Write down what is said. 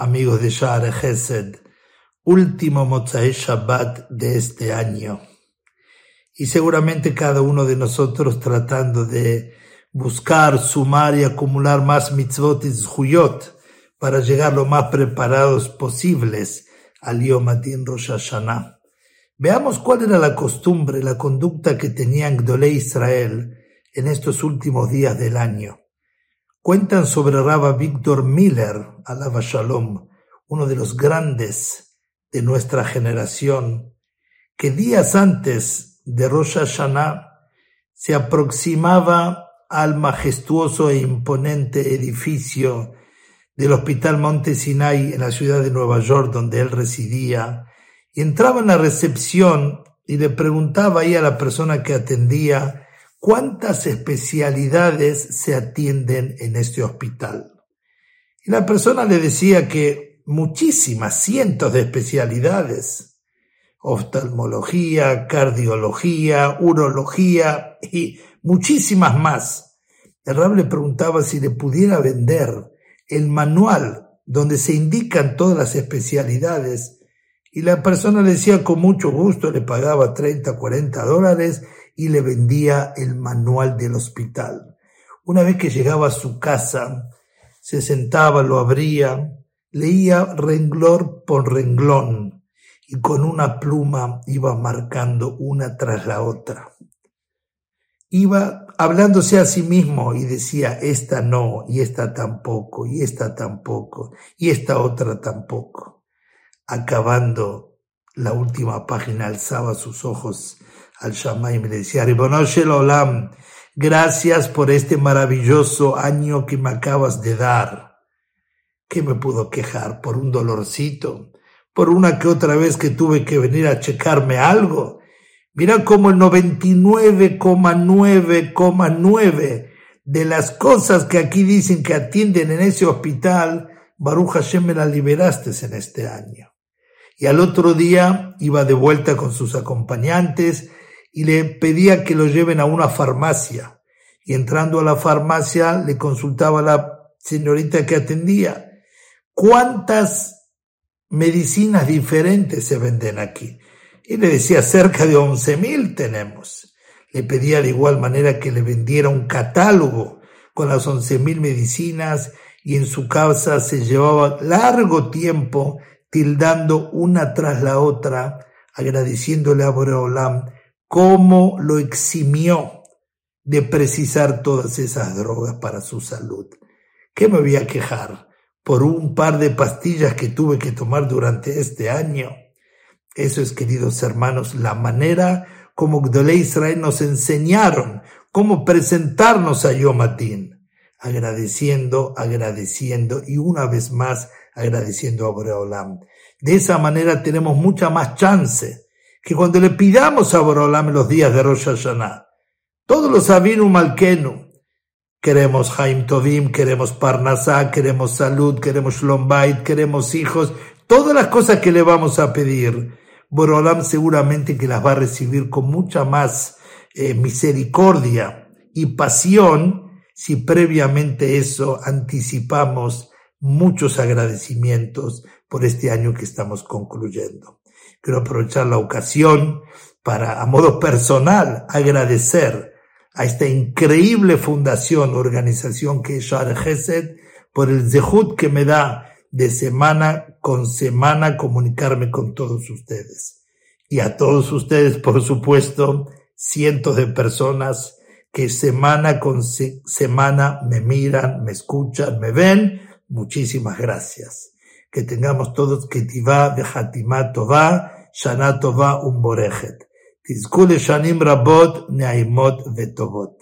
Amigos de Gesed, último Motzai Shabbat de este año. Y seguramente cada uno de nosotros tratando de buscar, sumar y acumular más mitzvot y para llegar lo más preparados posibles al Yom Adin Rosh Hashanah. Veamos cuál era la costumbre, la conducta que tenían Gdolé Israel en estos últimos días del año. Cuentan sobre Rabba Víctor Miller, alaba Shalom, uno de los grandes de nuestra generación, que días antes de Rosh Hashanah se aproximaba al majestuoso e imponente edificio del Hospital Monte Sinai en la ciudad de Nueva York, donde él residía, y entraba en la recepción y le preguntaba ahí a la persona que atendía ¿cuántas especialidades se atienden en este hospital? Y la persona le decía que muchísimas, cientos de especialidades, oftalmología, cardiología, urología y muchísimas más. El rab le preguntaba si le pudiera vender el manual donde se indican todas las especialidades y la persona le decía con mucho gusto, le pagaba 30, 40 dólares y le vendía el manual del hospital. Una vez que llegaba a su casa, se sentaba, lo abría, leía renglón por renglón y con una pluma iba marcando una tras la otra. Iba hablándose a sí mismo y decía, esta no, y esta tampoco, y esta tampoco, y esta otra tampoco. Acabando la última página, alzaba sus ojos al Shammai y me decía, Olam, gracias por este maravilloso año que me acabas de dar. ¿Qué me puedo quejar? ¿Por un dolorcito? ¿Por una que otra vez que tuve que venir a checarme algo? Mira cómo el 99,9,9 de las cosas que aquí dicen que atienden en ese hospital, Baruch Hashem me las liberaste en este año. Y al otro día iba de vuelta con sus acompañantes y le pedía que lo lleven a una farmacia. Y entrando a la farmacia le consultaba a la señorita que atendía, ¿cuántas medicinas diferentes se venden aquí? Y le decía, cerca de once mil tenemos. Le pedía de igual manera que le vendiera un catálogo con las once mil medicinas y en su casa se llevaba largo tiempo tildando una tras la otra, agradeciéndole a Boreolam cómo lo eximió de precisar todas esas drogas para su salud. ¿Qué me voy a quejar por un par de pastillas que tuve que tomar durante este año? Eso es, queridos hermanos, la manera como Gdolé Israel nos enseñaron cómo presentarnos a Yomatín, agradeciendo, agradeciendo y una vez más agradeciendo a Boreolam. De esa manera tenemos mucha más chance que cuando le pidamos a Borolam los días de Rosh Hashanah, todos los Avinu Malkenu, queremos Haim Tovim, queremos Parnasá, queremos salud, queremos Shlombait, queremos hijos, todas las cosas que le vamos a pedir, Borolam seguramente que las va a recibir con mucha más eh, misericordia y pasión si previamente eso anticipamos muchos agradecimientos por este año que estamos concluyendo. Quiero aprovechar la ocasión para, a modo personal, agradecer a esta increíble fundación, organización que es Shar Gesed, por el zehut que me da de semana con semana comunicarme con todos ustedes. Y a todos ustedes, por supuesto, cientos de personas que semana con semana me miran, me escuchan, me ven. Muchísimas gracias. Que tengamos todos que Ketivá, Bejatimá, Tová, Shana Tová, Umborejet. Tizkule Shanim Rabot, Neaimot, Vetovot.